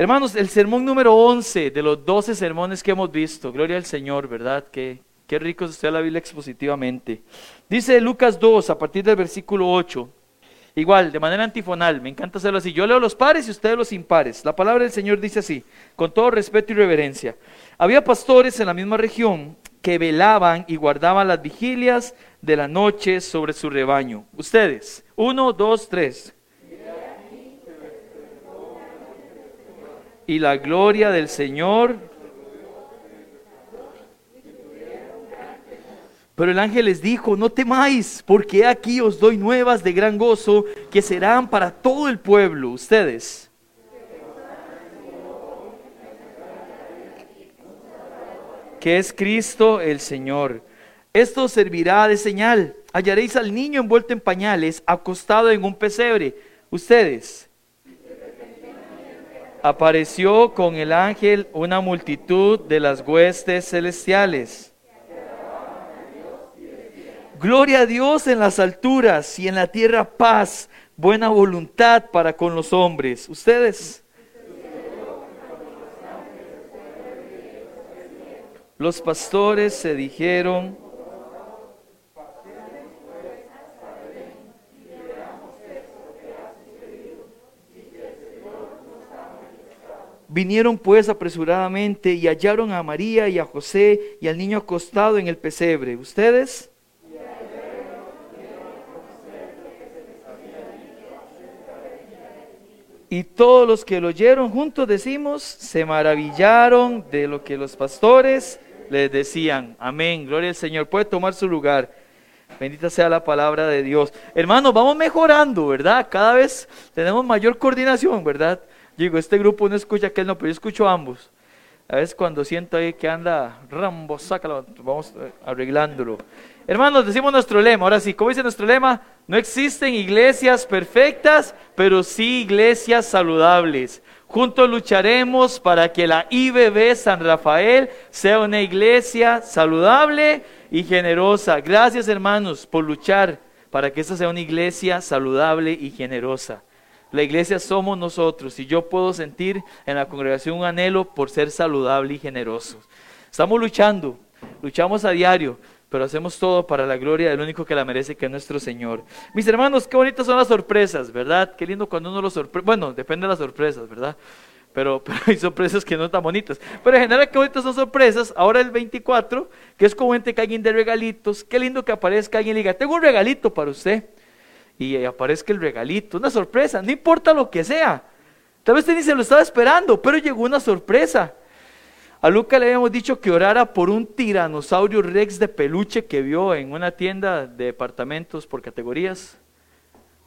Hermanos, el sermón número 11 de los 12 sermones que hemos visto, gloria al Señor, ¿verdad? Qué, qué rico es usted la Biblia expositivamente. Dice Lucas 2, a partir del versículo 8, igual, de manera antifonal, me encanta hacerlo así. Yo leo los pares y ustedes los impares. La palabra del Señor dice así, con todo respeto y reverencia. Había pastores en la misma región que velaban y guardaban las vigilias de la noche sobre su rebaño. Ustedes, uno, dos, tres. Y la gloria del Señor. Pero el ángel les dijo, no temáis, porque aquí os doy nuevas de gran gozo que serán para todo el pueblo, ustedes. Que es Cristo el Señor. Esto servirá de señal. Hallaréis al niño envuelto en pañales, acostado en un pesebre. Ustedes apareció con el ángel una multitud de las huestes celestiales. Gloria a Dios en las alturas y en la tierra paz, buena voluntad para con los hombres. Ustedes. Los pastores se dijeron, Vinieron pues apresuradamente y hallaron a María y a José y al niño acostado en el pesebre. ¿Ustedes? Y todos los que lo oyeron juntos, decimos, se maravillaron de lo que los pastores les decían. Amén, gloria al Señor. Puede tomar su lugar. Bendita sea la palabra de Dios. Hermanos, vamos mejorando, ¿verdad? Cada vez tenemos mayor coordinación, ¿verdad? Digo, este grupo no escucha aquel, no, pero yo escucho ambos. A veces cuando siento ahí que anda Rambo, sácalo, vamos eh, arreglándolo. Hermanos, decimos nuestro lema, ahora sí, ¿cómo dice nuestro lema? No existen iglesias perfectas, pero sí iglesias saludables. Juntos lucharemos para que la IBB San Rafael sea una iglesia saludable y generosa. Gracias hermanos por luchar para que esta sea una iglesia saludable y generosa. La iglesia somos nosotros y yo puedo sentir en la congregación un anhelo por ser saludable y generoso. Estamos luchando, luchamos a diario, pero hacemos todo para la gloria del único que la merece, que es nuestro Señor. Mis hermanos, qué bonitas son las sorpresas, ¿verdad? Qué lindo cuando uno lo sorprende. Bueno, depende de las sorpresas, ¿verdad? Pero, pero, hay sorpresas que no están bonitas. Pero en general, qué bonitas son sorpresas. Ahora el 24, que es como que alguien de regalitos. Qué lindo que aparezca alguien y diga, tengo un regalito para usted y aparezca el regalito, una sorpresa, no importa lo que sea. Tal vez usted ni se lo estaba esperando, pero llegó una sorpresa. A Luca le habíamos dicho que orara por un tiranosaurio rex de peluche que vio en una tienda de departamentos por categorías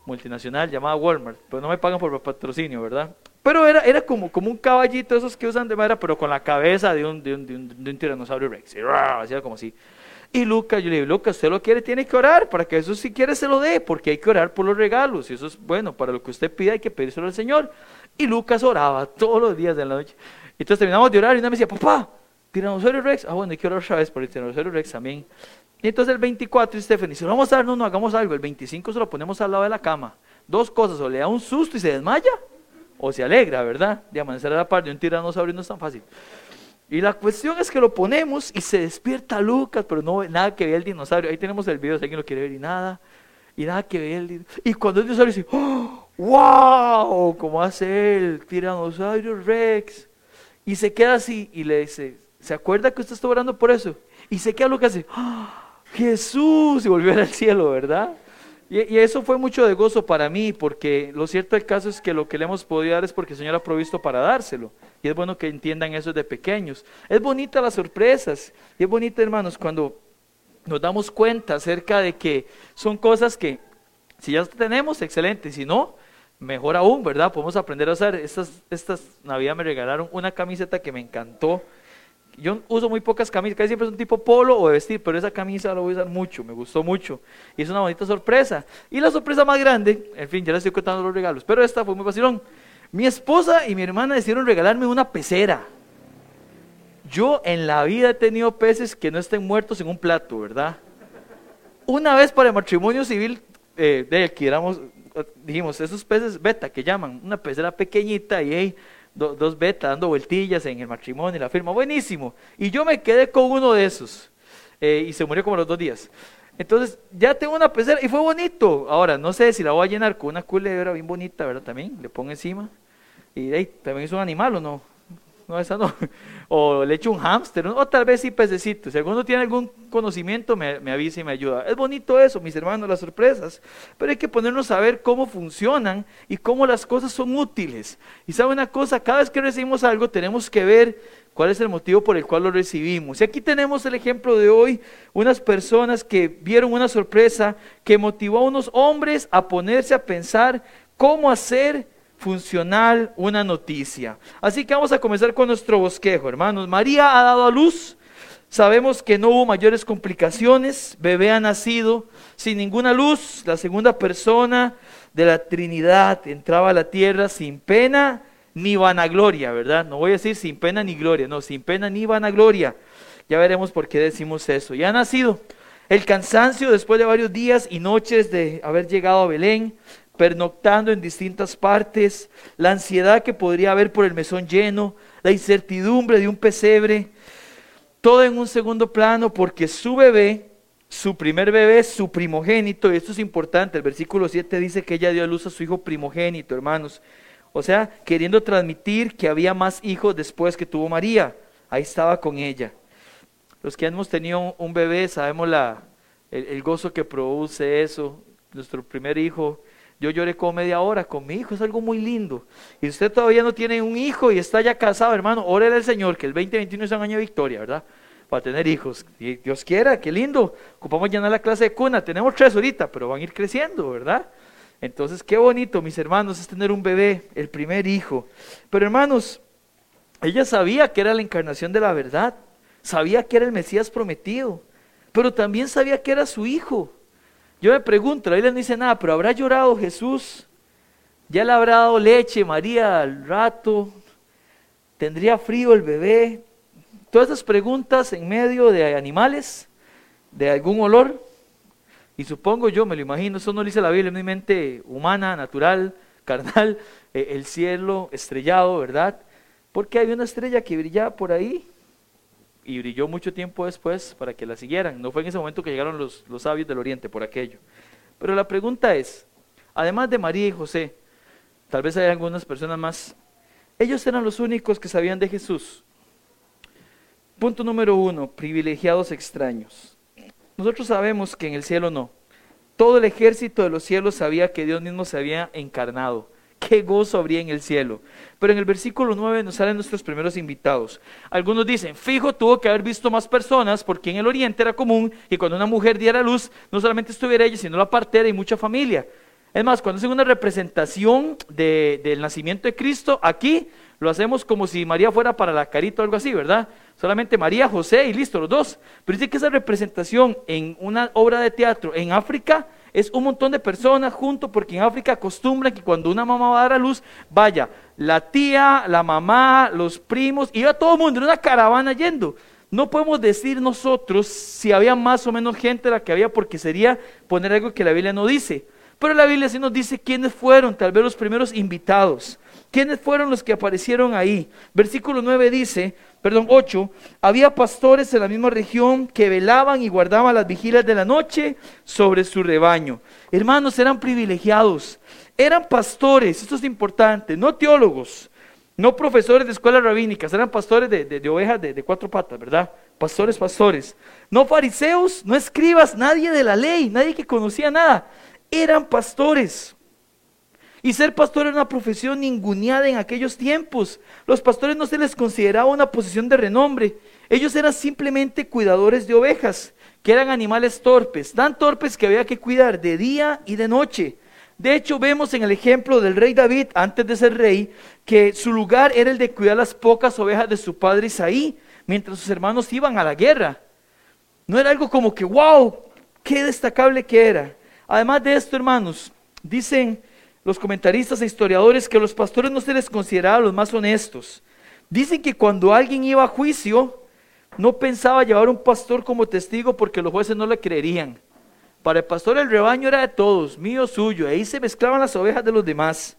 multinacional llamada Walmart, pero no me pagan por patrocinio, ¿verdad? Pero era, era como, como un caballito, esos que usan de madera, pero con la cabeza de un, de un, de un, tiranosaurio rex, hacía como así. Y Lucas, yo le digo, Lucas, usted lo quiere, tiene que orar para que eso si quiere se lo dé, porque hay que orar por los regalos. Y eso es bueno, para lo que usted pida hay que pedírselo al Señor. Y Lucas oraba todos los días de la noche. Entonces terminamos de orar y una me decía, papá, tiranosaurio Rex. Ah, bueno, hay que orar otra vez por el tiranosaurio Rex también. Y entonces el 24, Stephanie dice, vamos a dar, no, no, hagamos algo. El 25 se lo ponemos al lado de la cama. Dos cosas, o le da un susto y se desmaya, o se alegra, ¿verdad? De amanecer a la par de un tiranosaurio no es tan fácil. Y la cuestión es que lo ponemos y se despierta Lucas, pero no nada que vea el dinosaurio. Ahí tenemos el video si alguien lo quiere ver y nada. Y nada que ver el dinosaurio. Y cuando el dinosaurio dice, ¡Oh, ¡Wow! ¿Cómo hace el tiranosaurio Rex? Y se queda así y le dice, ¿se acuerda que usted está orando por eso? Y se queda Lucas así, ¡Oh, Jesús, y volvió al cielo, ¿verdad? Y, y, eso fue mucho de gozo para mí, porque lo cierto del caso es que lo que le hemos podido dar es porque el Señor ha provisto para dárselo. Y es bueno que entiendan eso de pequeños. Es bonita las sorpresas. Y es bonita, hermanos, cuando nos damos cuenta acerca de que son cosas que, si ya tenemos, excelente. Si no, mejor aún, ¿verdad? Podemos aprender a hacer. Estas, estas Navidad me regalaron una camiseta que me encantó Yo uso muy pocas camisas, casi siempre es un tipo polo o de vestir, pero esa camisa la voy a usar mucho, me gustó mucho. Y es una bonita sorpresa. Y la sorpresa más grande, en fin, ya les estoy contando los regalos, pero esta fue muy vacilón. Mi esposa y mi hermana decidieron regalarme una pecera. Yo en la vida he tenido peces que no estén muertos en un plato, ¿verdad? Una vez para el matrimonio civil, eh, de que éramos, dijimos, esos peces beta que llaman, una pecera pequeñita y dos betas dando vueltillas en el matrimonio y la firma, buenísimo. Y yo me quedé con uno de esos eh, y se murió como los dos días. Entonces ya tengo una pecera y fue bonito. Ahora, no sé si la voy a llenar con una culebra bien bonita, ¿verdad? También le pongo encima. Y ahí también es un animal o no. No, esa no. O le echo un hámster, o tal vez sí pececito. Si alguno tiene algún conocimiento, me, me, avisa y me ayuda. Es bonito eso, mis hermanos, las sorpresas. Pero hay que ponernos a ver cómo funcionan y cómo las cosas son útiles. Y sabe una cosa, cada vez que recibimos algo, tenemos que ver cuál es el motivo por el cual lo recibimos. Y aquí tenemos el ejemplo de hoy, unas personas que vieron una sorpresa que motivó a unos hombres a ponerse a pensar cómo hacer funcional una noticia. Así que vamos a comenzar con nuestro bosquejo, hermanos. María ha dado a luz. Sabemos que no hubo mayores complicaciones. Bebé ha nacido sin ninguna luz. La segunda persona de la Trinidad entraba a la tierra sin pena ni vanagloria, ¿verdad? No voy a decir sin pena ni gloria, no, sin pena ni vanagloria. Ya veremos por qué decimos eso. Ya ha nacido. El cansancio después de varios días y noches de haber llegado a Belén, pernoctando en distintas partes, la ansiedad que podría haber por el mesón lleno, la incertidumbre de un pesebre, todo en un segundo plano porque su bebé, su primer bebé, su primogénito, y esto es importante, el versículo 7 dice que ella dio a luz a su hijo primogénito, hermanos. O sea, queriendo transmitir que había más hijos después que tuvo María. Ahí estaba con ella. Los que hemos tenido un bebé sabemos la, el, el gozo que produce eso. Nuestro primer hijo yo lloré como media hora con mi hijo, es algo muy lindo. Y usted todavía no tiene un hijo y está ya casado, hermano, órele al Señor, que el 2021 es un año de victoria, ¿verdad? Para tener hijos. Y Dios quiera, qué lindo. Ocupamos llenar la clase de cuna. Tenemos tres ahorita, pero van a ir creciendo, ¿verdad? Entonces, qué bonito, mis hermanos, es tener un bebé, el primer hijo. Pero hermanos, ella sabía que era la encarnación de la verdad, sabía que era el Mesías prometido, pero también sabía que era su hijo. Yo me pregunto, la Biblia no dice nada, pero ¿habrá llorado Jesús? ¿Ya le habrá dado leche María al rato? ¿Tendría frío el bebé? Todas esas preguntas en medio de animales, de algún olor. Y supongo yo, me lo imagino, eso no lo dice la Biblia, en mi mente humana, natural, carnal, eh, el cielo estrellado, ¿verdad? Porque hay una estrella que brillaba por ahí y brilló mucho tiempo después para que la siguieran. No fue en ese momento que llegaron los, los sabios del oriente por aquello. Pero la pregunta es, además de María y José, tal vez hay algunas personas más, ellos eran los únicos que sabían de Jesús. Punto número uno, privilegiados extraños. Nosotros sabemos que en el cielo no. Todo el ejército de los cielos sabía que Dios mismo se había encarnado qué gozo habría en el cielo. Pero en el versículo 9 nos salen nuestros primeros invitados. Algunos dicen, fijo, tuvo que haber visto más personas porque en el oriente era común que cuando una mujer diera luz, no solamente estuviera ella, sino la partera y mucha familia. Es más, cuando hacen una representación del nacimiento de Cristo, aquí lo hacemos como si María fuera para la carita o algo así, ¿verdad? Solamente María, José y listo, los dos. Pero dice que esa representación en una obra de teatro en África es un montón de personas juntos porque en África acostumbran que cuando una mamá va a dar a luz, vaya la tía, la mamá, los primos, y va todo el mundo en una caravana yendo. No podemos decir nosotros si había más o menos gente la que había porque sería poner algo que la Biblia no dice. Pero la Biblia sí nos dice quiénes fueron tal vez los primeros invitados. ¿Quiénes fueron los que aparecieron ahí? Versículo 9 dice, perdón, 8, había pastores en la misma región que velaban y guardaban las vigilias de la noche sobre su rebaño. Hermanos, eran privilegiados, eran pastores, esto es importante, no teólogos, no profesores de escuelas rabínicas, eran pastores de, ovejas de, de cuatro patas, ¿verdad? Pastores, pastores. No fariseos, no escribas, nadie de la ley, nadie que conocía nada. Eran pastores. Y ser pastor era una profesión ninguneada en aquellos tiempos. Los pastores no se les consideraba una posición de renombre. Ellos eran simplemente cuidadores de ovejas, que eran animales torpes, tan torpes que había que cuidar de día y de noche. De hecho, vemos en el ejemplo del rey David, antes de ser rey, que su lugar era el de cuidar las pocas ovejas de su padre Isaí, mientras sus hermanos iban a la guerra. No era algo como que, wow, qué destacable que era. Además de esto, hermanos, dicen los comentaristas e historiadores que los pastores no se les consideraba los más honestos. Dicen que cuando alguien iba a juicio, no pensaba llevar un pastor como testigo porque los jueces no le creerían. Para el pastor el rebaño era de todos, mío, suyo. Ahí se mezclaban las ovejas de los demás.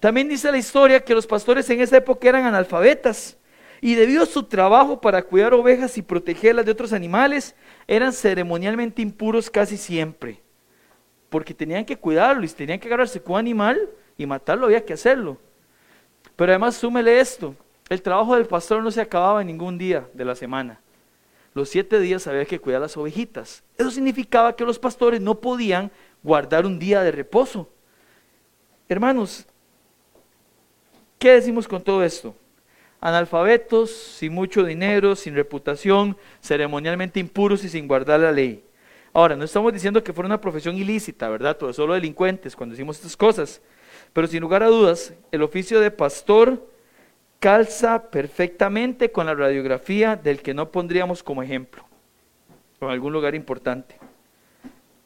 También dice la historia que los pastores en esa época eran analfabetas y debido a su trabajo para cuidar ovejas y protegerlas de otros animales, eran ceremonialmente impuros casi siempre. Porque tenían que cuidarlo y tenían que agarrarse con un animal y matarlo, había que hacerlo. Pero además súmele esto, el trabajo del pastor no se acababa en ningún día de la semana. Los siete días había que cuidar las ovejitas. Eso significaba que los pastores no podían guardar un día de reposo. Hermanos, ¿qué decimos con todo esto? Analfabetos, sin mucho dinero, sin reputación, ceremonialmente impuros y sin guardar la ley. Ahora, no estamos diciendo que fuera una profesión ilícita, ¿verdad? Todos solo delincuentes cuando decimos estas cosas. Pero sin lugar a dudas, el oficio de pastor calza perfectamente con la radiografía del que no pondríamos como ejemplo, o en algún lugar importante.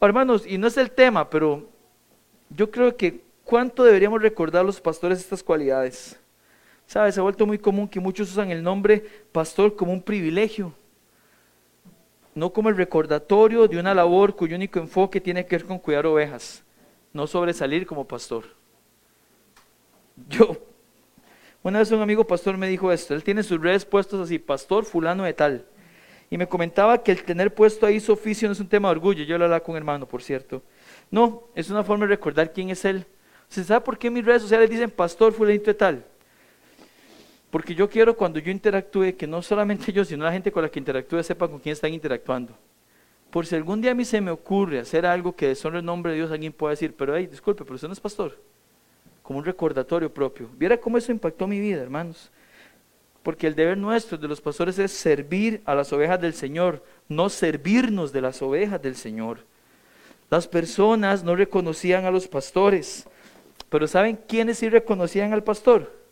hermanos, y no es el tema, pero yo creo que cuánto deberíamos recordar los pastores estas cualidades. ¿Sabes? Se ha vuelto muy común que muchos usan el nombre pastor como un privilegio, no como el recordatorio de una labor cuyo único enfoque tiene que ver con cuidar ovejas, no sobresalir como pastor. Yo una vez un amigo pastor me dijo esto, él tiene sus redes puestos así, pastor fulano de tal. Y me comentaba que el tener puesto ahí su oficio no es un tema de orgullo, yo lo hablaba con hermano, por cierto. No, es una forma de recordar quién es él. ¿Se sabe por qué mis redes sociales dicen pastor fulanito de tal? Porque yo quiero cuando yo interactúe, que no solamente yo, sino la gente con la que interactúe sepa con quién están interactuando. Por si algún día a mí se me ocurre hacer algo que deshonre el nombre de Dios, alguien puede decir, pero hey, disculpe, pero usted no es pastor como un recordatorio propio. Viera cómo eso impactó mi vida, hermanos. Porque el deber nuestro de los pastores es servir a las ovejas del Señor, no servirnos de las ovejas del Señor. Las personas no reconocían a los pastores, pero ¿saben quiénes sí reconocían al pastor?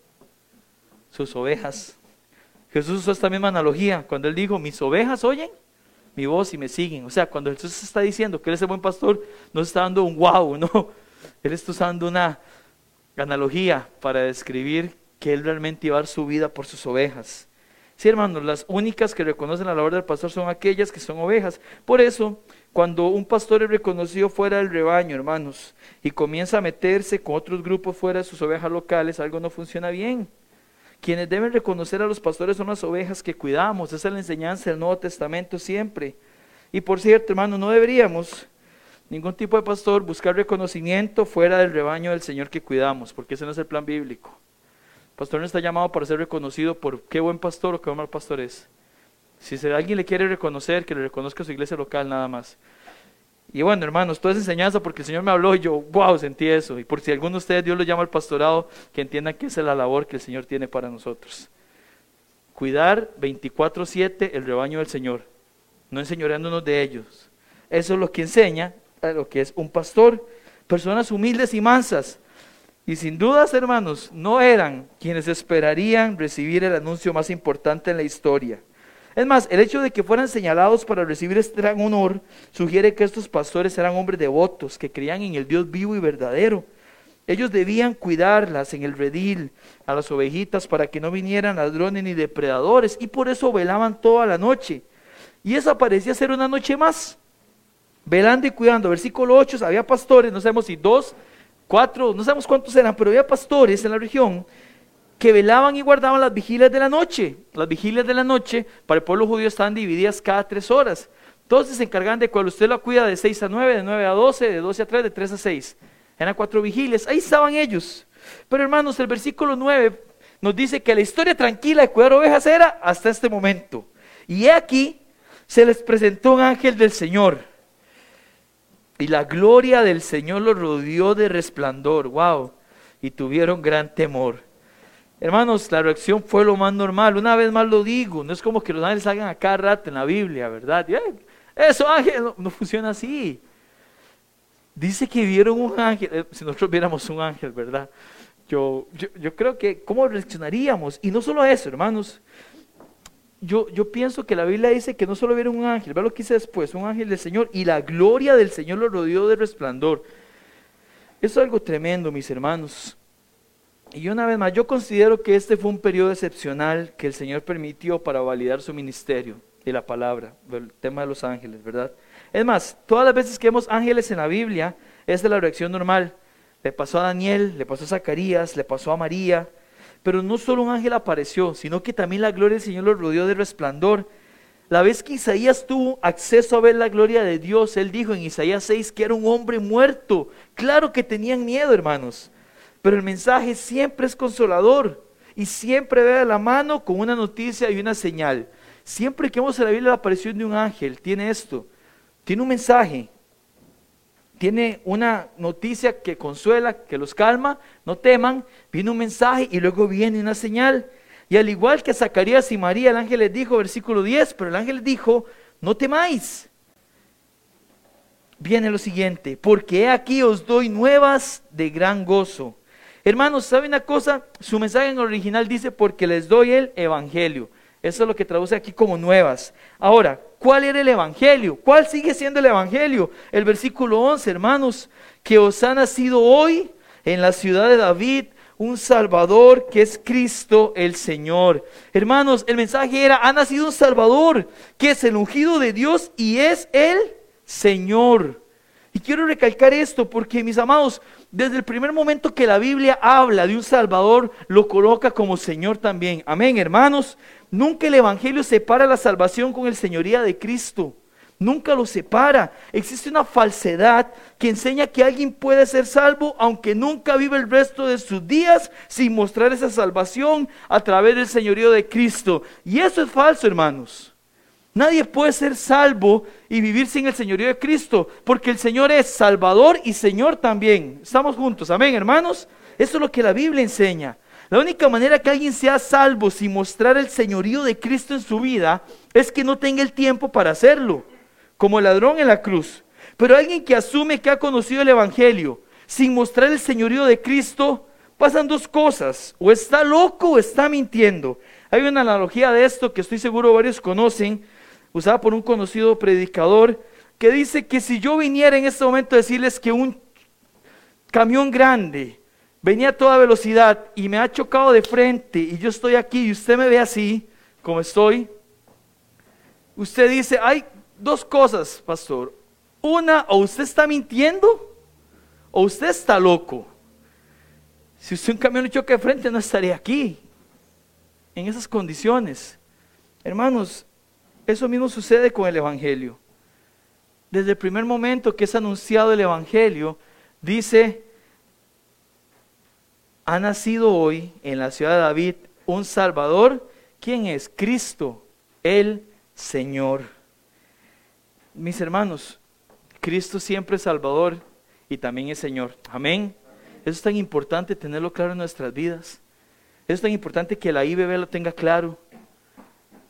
Sus ovejas. Jesús usó esta misma analogía cuando él dijo, mis ovejas oyen mi voz y me siguen. O sea, cuando Jesús está diciendo que él es el buen pastor, no está dando un wow, no. Él está usando una, analogía para describir que él realmente iba a dar su vida por sus ovejas. Sí, hermanos, las únicas que reconocen la labor del pastor son aquellas que son ovejas. Por eso, cuando un pastor es reconocido fuera del rebaño, hermanos, y comienza a meterse con otros grupos fuera de sus ovejas locales, algo no funciona bien. Quienes deben reconocer a los pastores son las ovejas que cuidamos. Esa es la enseñanza del Nuevo Testamento siempre. Y por cierto, hermanos, no deberíamos ningún tipo de pastor buscar reconocimiento fuera del rebaño del Señor que cuidamos, porque ese no es el plan bíblico. El pastor no está llamado para ser reconocido por qué buen pastor o qué mal pastor es. Si alguien le quiere reconocer, que le reconozca su iglesia local nada más. Y bueno, hermanos, toda esa enseñanza porque el Señor me habló y yo, wow, sentí eso. Y por si alguno de ustedes Dios lo llama al pastorado, que entiendan que esa es la labor que el Señor tiene para nosotros. Cuidar 24-7 el rebaño del Señor, no enseñoreándonos de ellos. Eso es lo que enseña lo que es un pastor, personas humildes y mansas. Y sin dudas, hermanos, no eran quienes esperarían recibir el anuncio más importante en la historia. Es más, el hecho de que fueran señalados para recibir este gran honor sugiere que estos pastores eran hombres devotos, que creían en el Dios vivo y verdadero. Ellos debían cuidarlas en el redil, a las ovejitas, para que no vinieran ladrones ni depredadores, y por eso velaban toda la noche. Y esa parecía ser una noche más velando y cuidando. Versículo 8, había pastores, no sabemos si dos, cuatro, no sabemos cuántos eran, pero había pastores en la región que velaban y guardaban las vigilias de la noche. Las vigilias de la noche para el pueblo judío estaban divididas cada tres horas. Entonces se encargan de cuando usted lo cuida de 6 a 9, de 9 a 12, de 12 a 3, de 3 a 6. Eran cuatro vigilias. Ahí estaban ellos. Pero hermanos, el versículo 9 nos dice que la historia tranquila de cuidar ovejas era hasta este momento. Y aquí se les presentó un ángel del Señor y la gloria del Señor los rodeó de resplandor. Wow. Y tuvieron gran temor. Hermanos, la reacción fue lo más normal. Una vez más lo digo. No es como que los ángeles salgan a cada rato en la Biblia, ¿verdad? Eso, ángel, no, funciona así. Dice que vieron un ángel. Eh, si nosotros viéramos un ángel, ¿verdad? yo, yo, creo que, ¿cómo reaccionaríamos? Y no solo eso, hermanos. Yo, yo pienso que la Biblia dice que no solo vieron un ángel, ve lo que dice después, un ángel del Señor, y la gloria del Señor lo rodeó de resplandor. Eso es algo tremendo, mis hermanos. Y una vez más, yo considero que este fue un periodo excepcional que el Señor permitió para validar su ministerio y la palabra, el tema de los ángeles, ¿verdad? Es más, todas las veces que vemos ángeles en la Biblia, es de la reacción normal. Le pasó a Daniel, le pasó a Zacarías, le pasó a María. Pero no solo un ángel apareció, sino que también la gloria del Señor lo rodeó de resplandor. La vez que Isaías tuvo acceso a ver la gloria de Dios, él dijo en Isaías 6 que era un hombre muerto. Claro que tenían miedo, hermanos. Pero el mensaje siempre es consolador y siempre ve a la mano con una noticia y una señal. Siempre que vemos en la Biblia la aparición de un ángel, tiene esto, tiene un mensaje, tiene una noticia que consuela, que los calma, no teman, viene un mensaje y luego viene una señal. Y al igual que Zacarías y María, el ángel les dijo, versículo 10, pero el ángel les dijo, no temáis. Viene lo siguiente, porque aquí os doy nuevas de gran gozo Hermanos, ¿saben una cosa? Su mensaje en original dice porque les doy el Evangelio. Eso es lo que traduce aquí como nuevas. Ahora, ¿cuál era el Evangelio? ¿Cuál sigue siendo el Evangelio? El versículo 11, hermanos, que os ha nacido hoy en la ciudad de David un Salvador que es Cristo el Señor. Hermanos, el mensaje era, ha nacido un Salvador que es el ungido de Dios y es el Señor. Y quiero recalcar esto porque, mis amados, desde el primer momento que la Biblia habla de un Salvador, lo coloca como Señor también. Amén, hermanos. Nunca el Evangelio separa la salvación con el señoría de Cristo. Nunca lo separa. Existe una falsedad que enseña que alguien puede ser salvo aunque nunca vive el resto de sus días sin mostrar esa salvación a través del señorío de Cristo. Y eso es falso, hermanos. Nadie puede ser salvo y vivir sin el señorío de Cristo, porque el Señor es Salvador y Señor también. Estamos juntos, amén, hermanos. Eso es lo que la Biblia enseña. La única manera que alguien sea salvo sin mostrar el señorío de Cristo en su vida es que no tenga el tiempo para hacerlo, como el ladrón en la cruz. Pero alguien que asume que ha conocido el Evangelio sin mostrar el señorío de Cristo, pasan dos cosas, o está loco o está mintiendo. Hay una analogía de esto que estoy seguro varios conocen, usada por un conocido predicador, que dice que si yo viniera en este momento a decirles que un camión grande venía a toda velocidad y me ha chocado de frente y yo estoy aquí y usted me ve así, como estoy, usted dice, hay dos cosas, pastor. Una, o usted está mintiendo o usted está loco. Si usted un camión le choca de frente, no estaría aquí, en esas condiciones. Hermanos, eso mismo sucede con el Evangelio. Desde el primer momento que es anunciado el Evangelio, dice, ha nacido hoy en la ciudad de David un Salvador. ¿Quién es? Cristo, el Señor. Mis hermanos, Cristo siempre es Salvador y también es Señor. Amén. Eso es tan importante tenerlo claro en nuestras vidas. Eso es tan importante que la IBB lo tenga claro.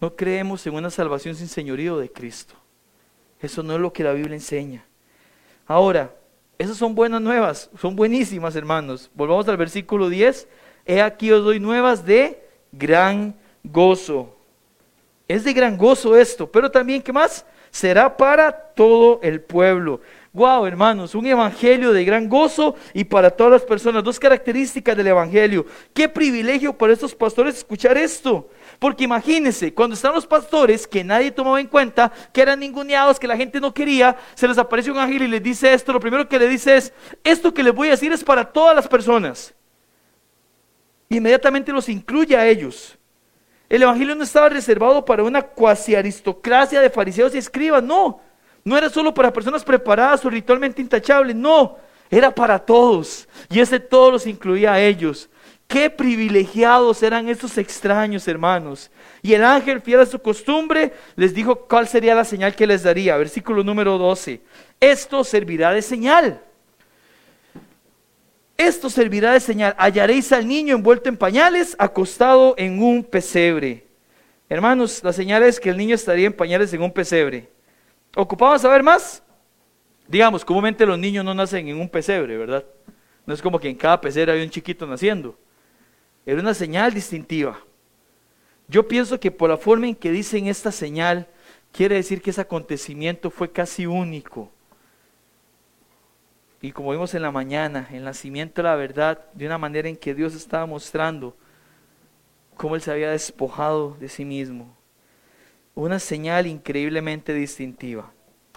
No creemos en una salvación sin señorío de Cristo. Eso no es lo que la Biblia enseña. Ahora, esas son buenas nuevas, son buenísimas, hermanos. Volvamos al versículo 10. He aquí os doy nuevas de gran gozo. Es de gran gozo esto, pero también, ¿qué más? Será para todo el pueblo. Wow, hermanos, un evangelio de gran gozo y para todas las personas. Dos características del evangelio. Qué privilegio para estos pastores escuchar esto. Porque imagínense, cuando están los pastores que nadie tomaba en cuenta, que eran ninguneados, que la gente no quería, se les aparece un ángel y les dice esto. Lo primero que le dice es: Esto que les voy a decir es para todas las personas. Inmediatamente los incluye a ellos. El evangelio no estaba reservado para una cuasi aristocracia de fariseos y escribas, no. No era solo para personas preparadas o ritualmente intachables, no, era para todos. Y ese todos los incluía a ellos. Qué privilegiados eran estos extraños hermanos. Y el ángel, fiel a su costumbre, les dijo cuál sería la señal que les daría. Versículo número 12. Esto servirá de señal. Esto servirá de señal. Hallaréis al niño envuelto en pañales, acostado en un pesebre. Hermanos, la señal es que el niño estaría en pañales en un pesebre. ¿Ocupamos saber más? Digamos, comúnmente los niños no nacen en un pesebre, ¿verdad? No es como que en cada pecera había un chiquito naciendo. Era una señal distintiva. Yo pienso que por la forma en que dicen esta señal, quiere decir que ese acontecimiento fue casi único. Y como vimos en la mañana, el nacimiento de la verdad, de una manera en que Dios estaba mostrando cómo Él se había despojado de sí mismo. Una señal increíblemente distintiva.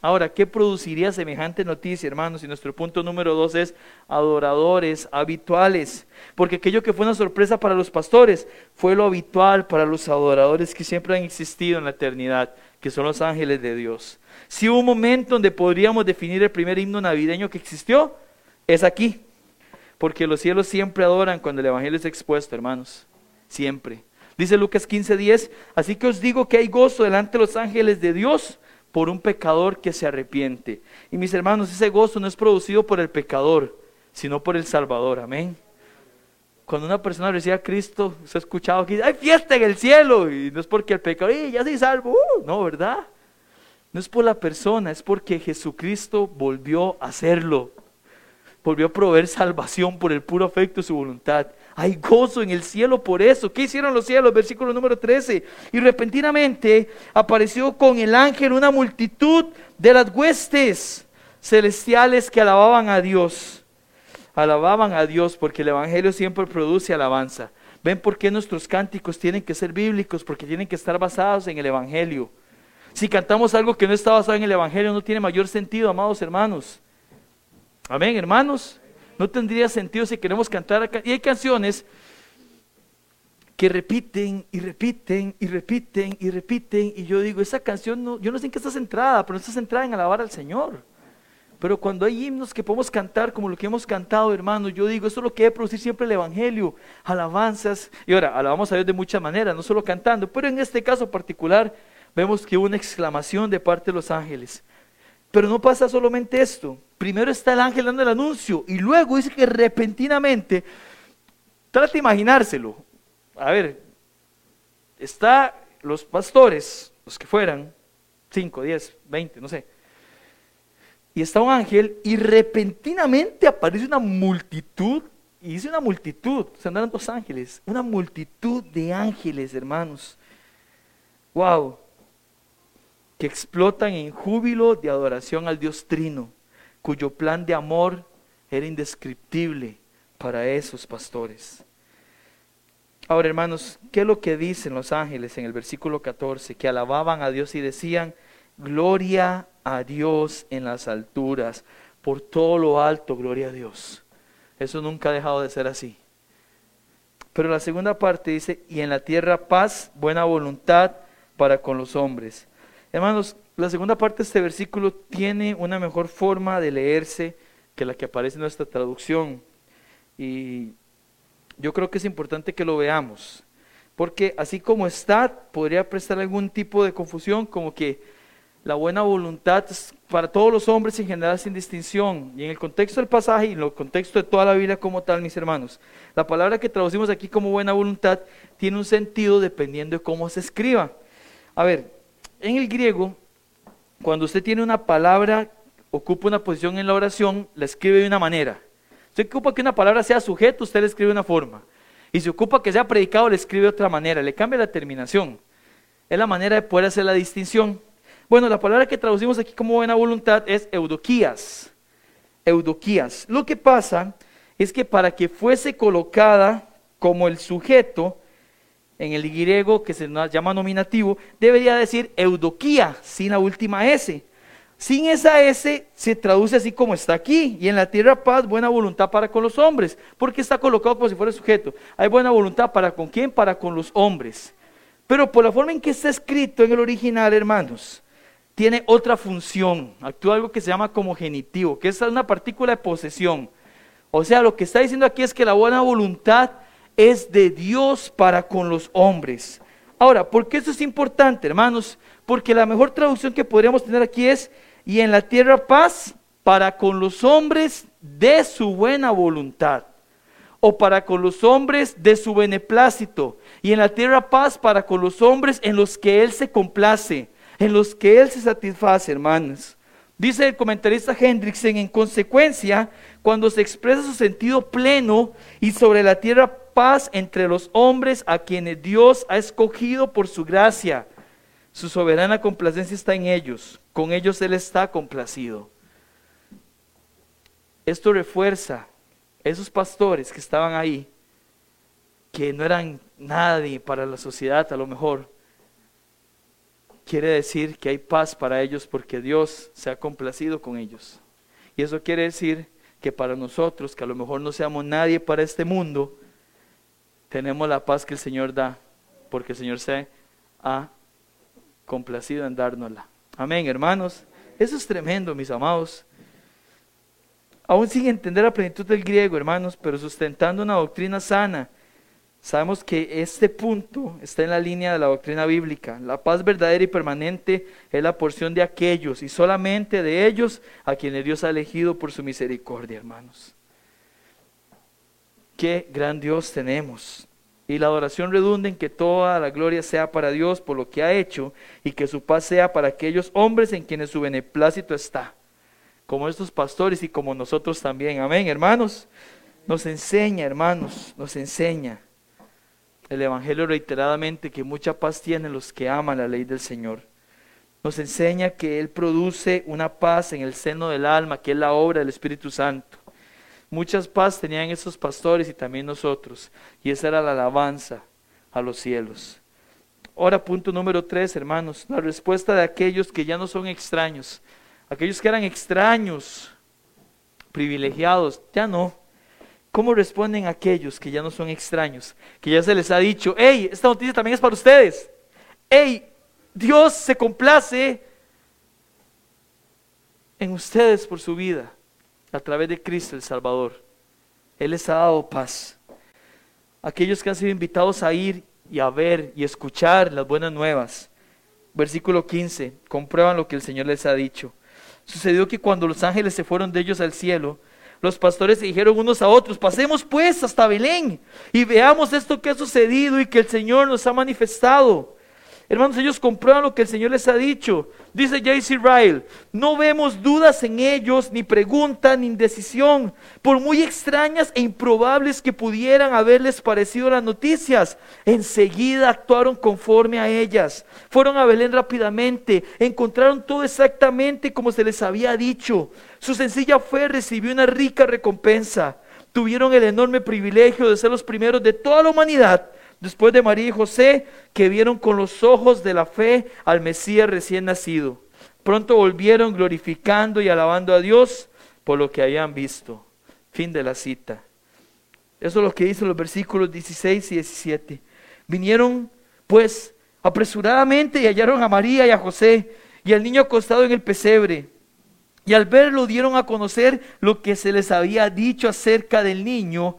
Ahora, ¿qué produciría semejante noticia, hermanos? Y nuestro punto número dos es adoradores habituales. Porque aquello que fue una sorpresa para los pastores fue lo habitual para los adoradores que siempre han existido en la eternidad, que son los ángeles de Dios. Si hubo un momento donde podríamos definir el primer himno navideño que existió, es aquí. Porque los cielos siempre adoran cuando el Evangelio es expuesto, hermanos. Siempre. Dice Lucas 15:10, así que os digo que hay gozo delante de los ángeles de Dios por un pecador que se arrepiente. Y mis hermanos, ese gozo no es producido por el pecador, sino por el Salvador. Amén. Cuando una persona recibe a Cristo, se ha escuchado que hay fiesta en el cielo. Y no es porque el pecador, ya se salvo. Uh, no, ¿verdad? No es por la persona, es porque Jesucristo volvió a hacerlo. Volvió a proveer salvación por el puro afecto de su voluntad. Hay gozo en el cielo por eso. ¿Qué hicieron los cielos? Versículo número 13. Y repentinamente apareció con el ángel una multitud de las huestes celestiales que alababan a Dios. Alababan a Dios porque el Evangelio siempre produce alabanza. ¿Ven por qué nuestros cánticos tienen que ser bíblicos? Porque tienen que estar basados en el Evangelio. Si cantamos algo que no está basado en el Evangelio, no tiene mayor sentido, amados hermanos. Amén, hermanos. No tendría sentido si queremos cantar acá. Y hay canciones que repiten y repiten y repiten y repiten. Y yo digo, esa canción, no, yo no sé en qué está centrada, pero no está centrada en alabar al Señor. Pero cuando hay himnos que podemos cantar como lo que hemos cantado, hermanos, yo digo, eso es lo que debe producir siempre el Evangelio, alabanzas. Y ahora, alabamos a Dios de muchas maneras, no solo cantando, pero en este caso particular vemos que hubo una exclamación de parte de los ángeles. Pero no pasa solamente esto. Primero está el ángel dando el anuncio y luego dice que repentinamente, trata de imaginárselo. A ver, está los pastores, los que fueran, 5, 10, 20, no sé. Y está un ángel y repentinamente aparece una multitud, y dice una multitud, se andan dos ángeles, una multitud de ángeles, hermanos. Wow que explotan en júbilo de adoración al Dios Trino, cuyo plan de amor era indescriptible para esos pastores. Ahora, hermanos, ¿qué es lo que dicen los ángeles en el versículo 14? Que alababan a Dios y decían, gloria a Dios en las alturas, por todo lo alto, gloria a Dios. Eso nunca ha dejado de ser así. Pero la segunda parte dice, y en la tierra paz, buena voluntad para con los hombres. Hermanos, la segunda parte de este versículo tiene una mejor forma de leerse que la que aparece en nuestra traducción. Y yo creo que es importante que lo veamos. Porque así como está, podría prestar algún tipo de confusión, como que la buena voluntad es para todos los hombres en general sin distinción. Y en el contexto del pasaje y en el contexto de toda la Biblia como tal, mis hermanos, la palabra que traducimos aquí como buena voluntad tiene un sentido dependiendo de cómo se escriba. A ver, en el griego, cuando usted tiene una palabra, ocupa una posición en la oración, la escribe de una manera. Si ocupa que una palabra sea sujeto, usted le escribe de una forma. Y si ocupa que sea predicado, le escribe de otra manera. Le cambia la terminación. Es la manera de poder hacer la distinción. Bueno, la palabra que traducimos aquí como buena voluntad es eudoquías. Eudoquías. Lo que pasa es que para que fuese colocada como el sujeto, en el griego que se llama nominativo, debería decir eudoquía, sin la última S. Sin esa S se traduce así como está aquí. Y en la tierra paz, buena voluntad para con los hombres. Porque está colocado como si fuera sujeto. Hay buena voluntad para con quién? Para con los hombres. Pero por la forma en que está escrito en el original, hermanos, tiene otra función. Actúa algo que se llama como genitivo, que es una partícula de posesión. O sea, lo que está diciendo aquí es que la buena voluntad es de Dios para con los hombres. Ahora, ¿por qué eso es importante, hermanos? Porque la mejor traducción que podríamos tener aquí es, y en la tierra paz para con los hombres de su buena voluntad, o para con los hombres de su beneplácito, y en la tierra paz para con los hombres en los que Él se complace, en los que Él se satisface, hermanos. Dice el comentarista Hendrickson, en consecuencia, cuando se expresa su sentido pleno y sobre la tierra paz entre los hombres a quienes Dios ha escogido por su gracia, su soberana complacencia está en ellos, con ellos Él está complacido. Esto refuerza esos pastores que estaban ahí, que no eran nadie para la sociedad a lo mejor, quiere decir que hay paz para ellos porque Dios se ha complacido con ellos. Y eso quiere decir que para nosotros, que a lo mejor no seamos nadie para este mundo, tenemos la paz que el Señor da, porque el Señor se ha complacido en dárnosla. Amén, hermanos. Eso es tremendo, mis amados. Aún sin entender la plenitud del griego, hermanos, pero sustentando una doctrina sana Sabemos que este punto está en la línea de la doctrina bíblica. La paz verdadera y permanente es la porción de aquellos y solamente de ellos a quienes Dios ha elegido por su misericordia, hermanos. Qué gran Dios tenemos. Y la adoración redunda en que toda la gloria sea para Dios por lo que ha hecho y que su paz sea para aquellos hombres en quienes su beneplácito está, como estos pastores y como nosotros también. Amén, hermanos. Nos enseña, hermanos, nos enseña el Evangelio reiteradamente que mucha paz tienen los que aman la ley del Señor. Nos enseña que Él produce una paz en el seno del alma, que es la obra del Espíritu Santo. Muchas paz tenían esos pastores y también nosotros, y esa era la alabanza a los cielos. Ahora, punto número tres, hermanos, la respuesta de aquellos que ya no son extraños, aquellos que eran extraños, privilegiados, ya no ¿Cómo responden aquellos que ya no son extraños? Que ya se les ha dicho, hey, esta noticia también es para ustedes. Hey, Dios se complace en ustedes por su vida a través de Cristo el Salvador. Él les ha dado paz. Aquellos que han sido invitados a ir y a ver y escuchar las buenas nuevas. Versículo 15, comprueban lo que el Señor les ha dicho. Sucedió que cuando los ángeles se fueron de ellos al cielo, los pastores se dijeron unos a otros, pasemos pues hasta Belén y veamos esto que ha sucedido y que el Señor nos ha manifestado. Hermanos, ellos comprueban lo que el Señor les ha dicho. Dice J.C. Ryle, no vemos dudas en ellos, ni pregunta, ni indecisión, por muy extrañas e improbables que pudieran haberles parecido las noticias. Enseguida actuaron conforme a ellas. Fueron a Belén rápidamente, encontraron todo exactamente como se les había dicho. Su sencilla fe recibió una rica recompensa. Tuvieron el enorme privilegio de ser los primeros de toda la humanidad después de María y José, que vieron con los ojos de la fe al Mesías recién nacido. Pronto volvieron glorificando y alabando a Dios por lo que habían visto. Fin de la cita. Eso es lo que dicen los versículos 16 y 17. Vinieron pues apresuradamente y hallaron a María y a José y al niño acostado en el pesebre. Y al verlo dieron a conocer lo que se les había dicho acerca del niño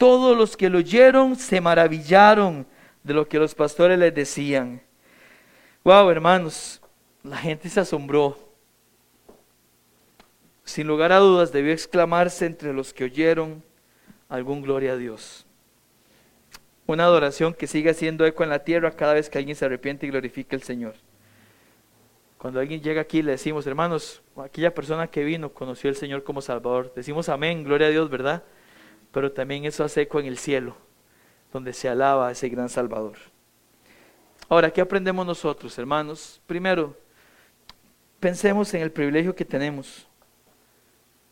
todos los que lo oyeron se maravillaron de lo que los pastores les decían. Wow, hermanos, la gente se asombró. Sin lugar a dudas debió exclamarse entre los que oyeron algún gloria a Dios. Una adoración que sigue haciendo eco en la tierra cada vez que alguien se arrepiente y glorifica al Señor. Cuando alguien llega aquí le decimos, hermanos, aquella persona que vino conoció al Señor como Salvador. Decimos amén, gloria a Dios, ¿verdad? Pero también eso hace eco en el cielo, donde se alaba a ese gran Salvador. Ahora, ¿qué aprendemos nosotros, hermanos? Primero, pensemos en el privilegio que tenemos.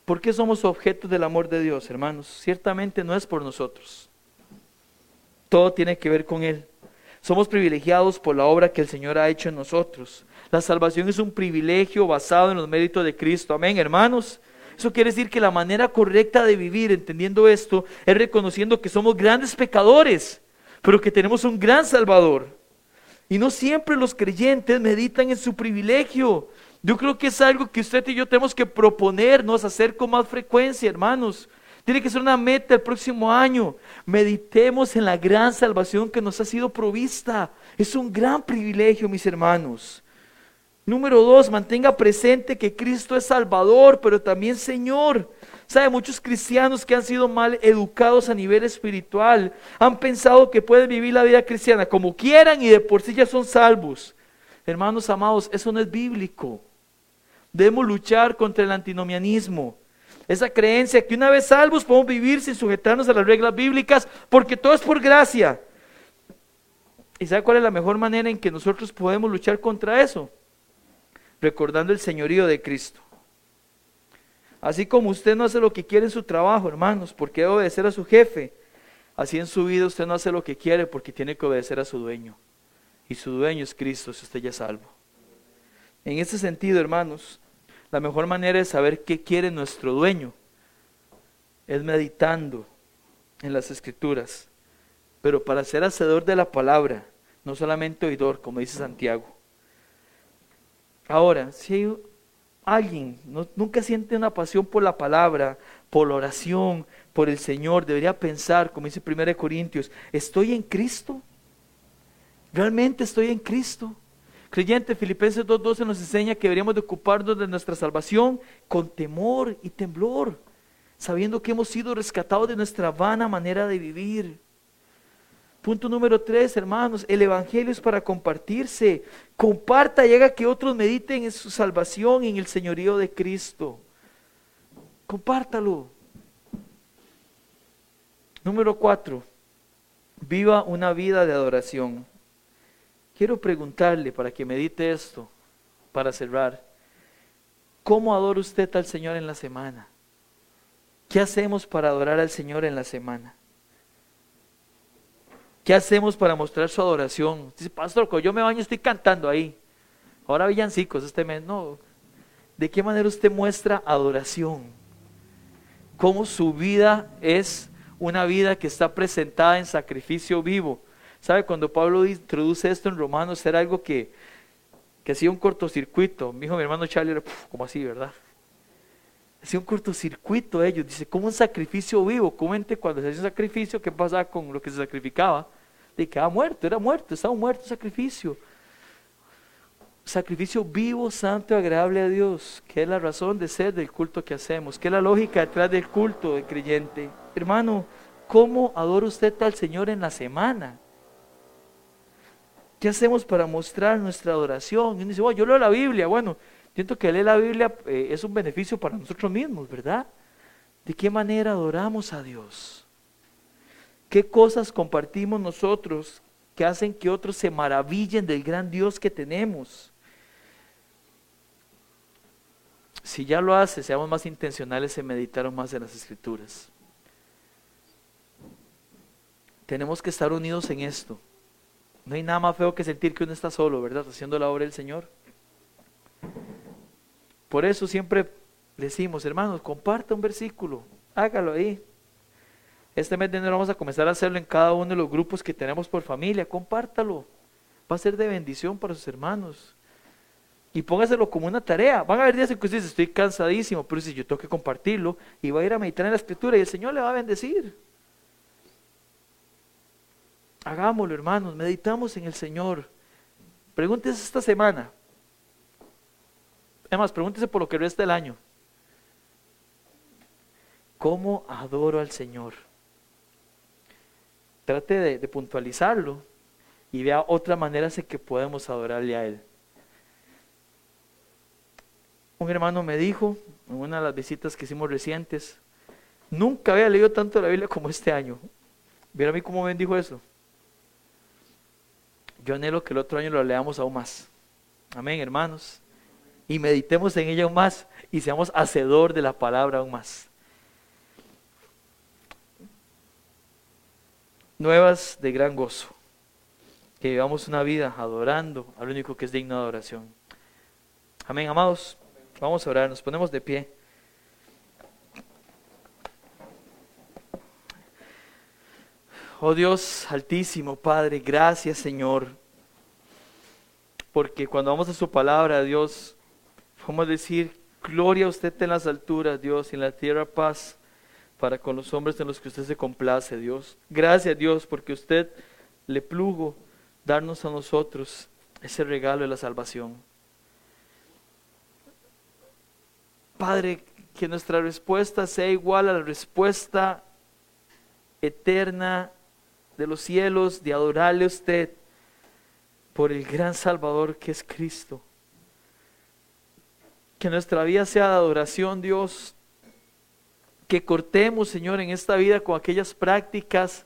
¿Por qué somos objetos del amor de Dios, hermanos? Ciertamente no es por nosotros. Todo tiene que ver con Él. Somos privilegiados por la obra que el Señor ha hecho en nosotros. La salvación es un privilegio basado en los méritos de Cristo. Amén, hermanos. Eso quiere decir que la manera correcta de vivir, entendiendo esto, es reconociendo que somos grandes pecadores, pero que tenemos un gran Salvador. Y no siempre los creyentes meditan en su privilegio. Yo creo que es algo que usted y yo tenemos que proponernos hacer con más frecuencia, hermanos. Tiene que ser una meta el próximo año. Meditemos en la gran salvación que nos ha sido provista. Es un gran privilegio, mis hermanos. Número dos, mantenga presente que Cristo es Salvador, pero también Señor. Sabe, muchos cristianos que han sido mal educados a nivel espiritual han pensado que pueden vivir la vida cristiana como quieran y de por sí ya son salvos. Hermanos amados, eso no es bíblico. Debemos luchar contra el antinomianismo. Esa creencia que una vez salvos podemos vivir sin sujetarnos a las reglas bíblicas porque todo es por gracia. ¿Y sabe cuál es la mejor manera en que nosotros podemos luchar contra eso? Recordando el señorío de Cristo. Así como usted no hace lo que quiere en su trabajo, hermanos, porque debe obedecer a su jefe, así en su vida usted no hace lo que quiere porque tiene que obedecer a su dueño. Y su dueño es Cristo, si usted ya es salvo. En ese sentido, hermanos, la mejor manera de saber qué quiere nuestro dueño es meditando en las escrituras. Pero para ser hacedor de la palabra, no solamente oidor, como dice Santiago. Ahora, si alguien nunca siente una pasión por la palabra, por la oración, por el Señor, debería pensar, como dice 1 Corintios, ¿estoy en Cristo? ¿Realmente estoy en Cristo? Creyente, Filipenses 2.12 nos enseña que deberíamos de ocuparnos de nuestra salvación con temor y temblor, sabiendo que hemos sido rescatados de nuestra vana manera de vivir. Punto número 3, hermanos, el Evangelio es para compartirse. Comparta y haga que otros mediten en su salvación, en el señorío de Cristo. Compártalo. Número 4, viva una vida de adoración. Quiero preguntarle para que medite esto, para cerrar. ¿Cómo adora usted al Señor en la semana? ¿Qué hacemos para adorar al Señor en la semana? ¿Qué hacemos para mostrar su adoración? Dice, pastor, cuando yo me baño estoy cantando ahí. Ahora villancicos este mes. No. ¿De qué manera usted muestra adoración? ¿Cómo su vida es una vida que está presentada en sacrificio vivo? ¿Sabe? Cuando Pablo introduce esto en Romanos, era algo que, que hacía un cortocircuito. Mi hijo, mi hermano Charlie, era como así, ¿verdad? Hacía un cortocircuito ellos. Dice, como un sacrificio vivo. Comente cuando se hace un sacrificio, ¿qué pasa con lo que se sacrificaba? De que muerto, era muerto, estaba muerto sacrificio. Sacrificio vivo, santo agradable a Dios, que es la razón de ser del culto que hacemos, que es la lógica detrás del culto del creyente. Hermano, ¿cómo adora usted al Señor en la semana? ¿Qué hacemos para mostrar nuestra adoración? Y uno dice, yo leo la Biblia. Bueno, siento que leer la Biblia eh, es un beneficio para nosotros mismos, ¿verdad? ¿De qué manera adoramos a Dios? ¿Qué cosas compartimos nosotros que hacen que otros se maravillen del gran Dios que tenemos? Si ya lo hace, seamos más intencionales en meditar más en las escrituras. Tenemos que estar unidos en esto. No hay nada más feo que sentir que uno está solo, ¿verdad? Haciendo la obra del Señor. Por eso siempre decimos, hermanos, comparta un versículo, hágalo ahí. Este mes de enero vamos a comenzar a hacerlo en cada uno de los grupos que tenemos por familia, compártalo. Va a ser de bendición para sus hermanos. Y póngaselo como una tarea. Van a haber días en que usted dice, estoy cansadísimo, pero si yo tengo que compartirlo y va a ir a meditar en la escritura y el Señor le va a bendecir. Hagámoslo, hermanos, meditamos en el Señor. Pregúntese esta semana. Además, pregúntese por lo que resta del año. ¿Cómo adoro al Señor? Trate de, puntualizarlo y vea otra manera en que podemos adorarle a Él. Un hermano me dijo en una de las visitas que hicimos recientes, nunca había leído tanto la Biblia como este año. Mira a mí cómo bendijo eso. Yo anhelo que el otro año lo leamos aún más. Amén, hermanos. Y meditemos en ella aún más y seamos hacedor de la palabra aún más. Nuevas de gran gozo. Que vivamos una vida adorando al único que es digno de adoración. Amén, amados. Vamos a orar, nos ponemos de pie. Oh Dios altísimo, Padre, gracias Señor. Porque cuando vamos a su palabra, Dios, a decir, gloria a usted en las alturas, Dios, y en la tierra paz para con los hombres en los que usted se complace, Dios. Gracias, Dios, porque usted le plugo darnos a nosotros ese regalo de la salvación. Padre, que nuestra respuesta sea igual a la respuesta eterna de los cielos, de adorarle a usted por el gran Salvador que es Cristo. Que nuestra vida sea de adoración, Dios. Que cortemos, Señor, en esta vida con aquellas prácticas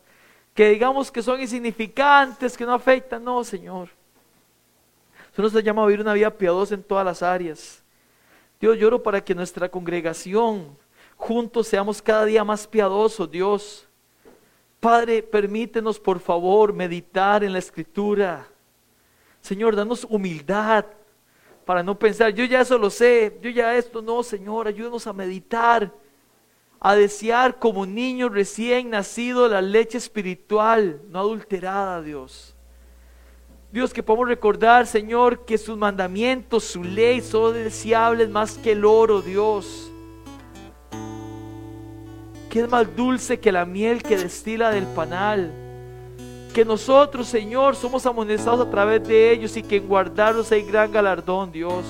que digamos que son insignificantes, que no afectan. No, Señor. Eso nos llama a vivir una vida piadosa en todas las áreas. Dios, lloro para que nuestra congregación juntos seamos cada día más piadosos, Dios. Padre, permítenos por favor meditar en la escritura. Señor, danos humildad para no pensar, yo ya eso lo sé, yo ya esto no, Señor, ayúdanos a meditar, a desear como niño recién nacido la leche espiritual, no adulterada, Dios. Dios, que podamos recordar, Señor, que sus mandamientos, su ley son deseables más que el oro, Dios. Que es más dulce que la miel que destila del panal que nosotros, Señor, somos amonestados a través de ellos y que en guardarlos hay gran galardón, Dios.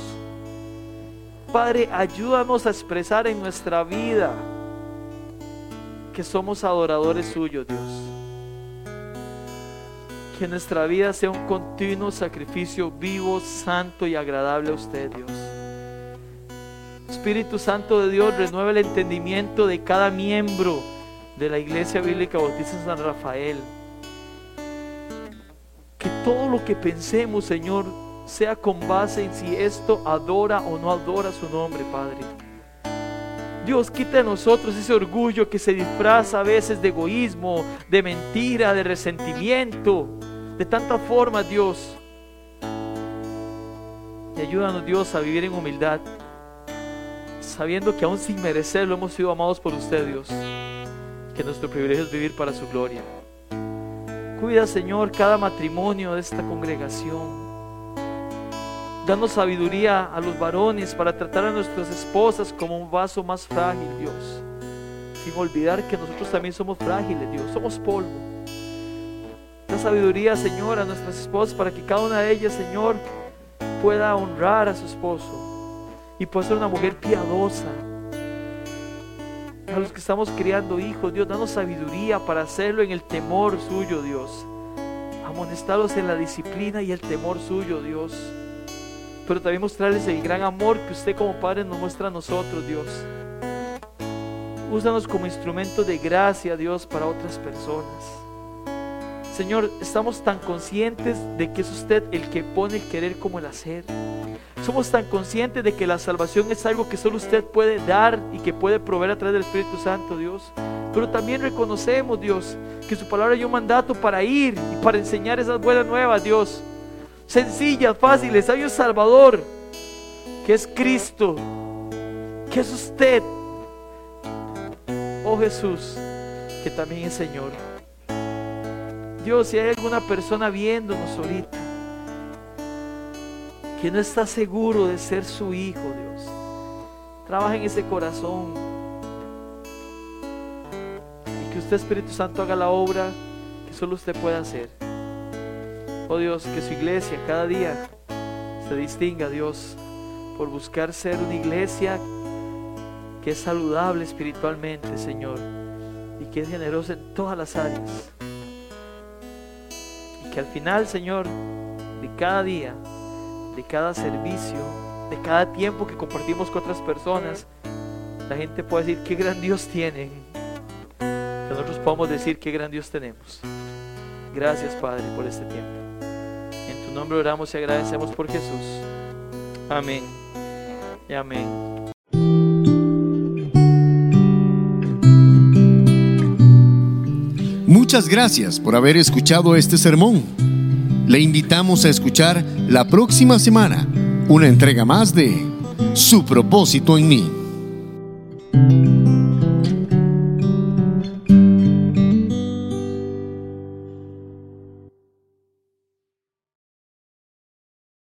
Padre, ayúdanos a expresar en nuestra vida que somos adoradores suyos, Dios. Que nuestra vida sea un continuo sacrificio vivo, santo y agradable a usted, Dios. Espíritu Santo de Dios, renueva el entendimiento de cada miembro de la Iglesia Bíblica Bautista San Rafael que todo lo que pensemos, Señor, sea con base en si esto adora o no adora su nombre, Padre. Dios, quita de nosotros ese orgullo que se disfraza a veces de egoísmo, de mentira, de resentimiento, de tanta forma, Dios. Y ayúdanos, Dios, a vivir en humildad, sabiendo que aún sin merecerlo hemos sido amados por usted, Dios. Que nuestro privilegio es vivir para su gloria. Cuida, Señor, cada matrimonio de esta congregación. Danos sabiduría a los varones para tratar a nuestras esposas como un vaso más frágil, Dios. Sin olvidar que nosotros también somos frágiles, Dios. Somos polvo. Da sabiduría, Señor, a nuestras esposas para que cada una de ellas, Señor, pueda honrar a su esposo y pueda ser una mujer piadosa, a los que estamos criando hijos, Dios, danos sabiduría para hacerlo en el temor suyo, Dios. Amonestarlos en la disciplina y el temor suyo, Dios. Pero también mostrarles el gran amor que usted como Padre nos muestra a nosotros, Dios. Úsanos como instrumento de gracia, Dios, para otras personas. Señor, estamos tan conscientes de que es usted el que pone el querer como el hacer. Somos tan conscientes de que la salvación es algo que solo usted puede dar y que puede proveer a través del Espíritu Santo, Dios. Pero también reconocemos, Dios, que su palabra hay un mandato para ir y para enseñar esas buenas nuevas, Dios. Sencillas, fáciles. Hay un Salvador, que es Cristo, que es usted. Oh Jesús, que también es Señor. Dios, si hay alguna persona viéndonos ahorita, que no está seguro de ser su hijo, Dios. Trabaja en ese corazón. Y que usted, Espíritu Santo, haga la obra que solo usted puede hacer. Oh Dios, que su iglesia cada día se distinga, Dios, por buscar ser una iglesia que es saludable espiritualmente, Señor, y que es generosa en todas las áreas. Y que al final, Señor, de cada día, de cada servicio, de cada tiempo que compartimos con otras personas, la gente puede decir qué gran Dios tienen. nosotros podemos decir qué gran Dios tenemos. Gracias Padre por este tiempo. Nombre oramos y agradecemos por Jesús. Amén. Y amén. Muchas gracias por haber escuchado este sermón. Le invitamos a escuchar la próxima semana una entrega más de Su propósito en mí.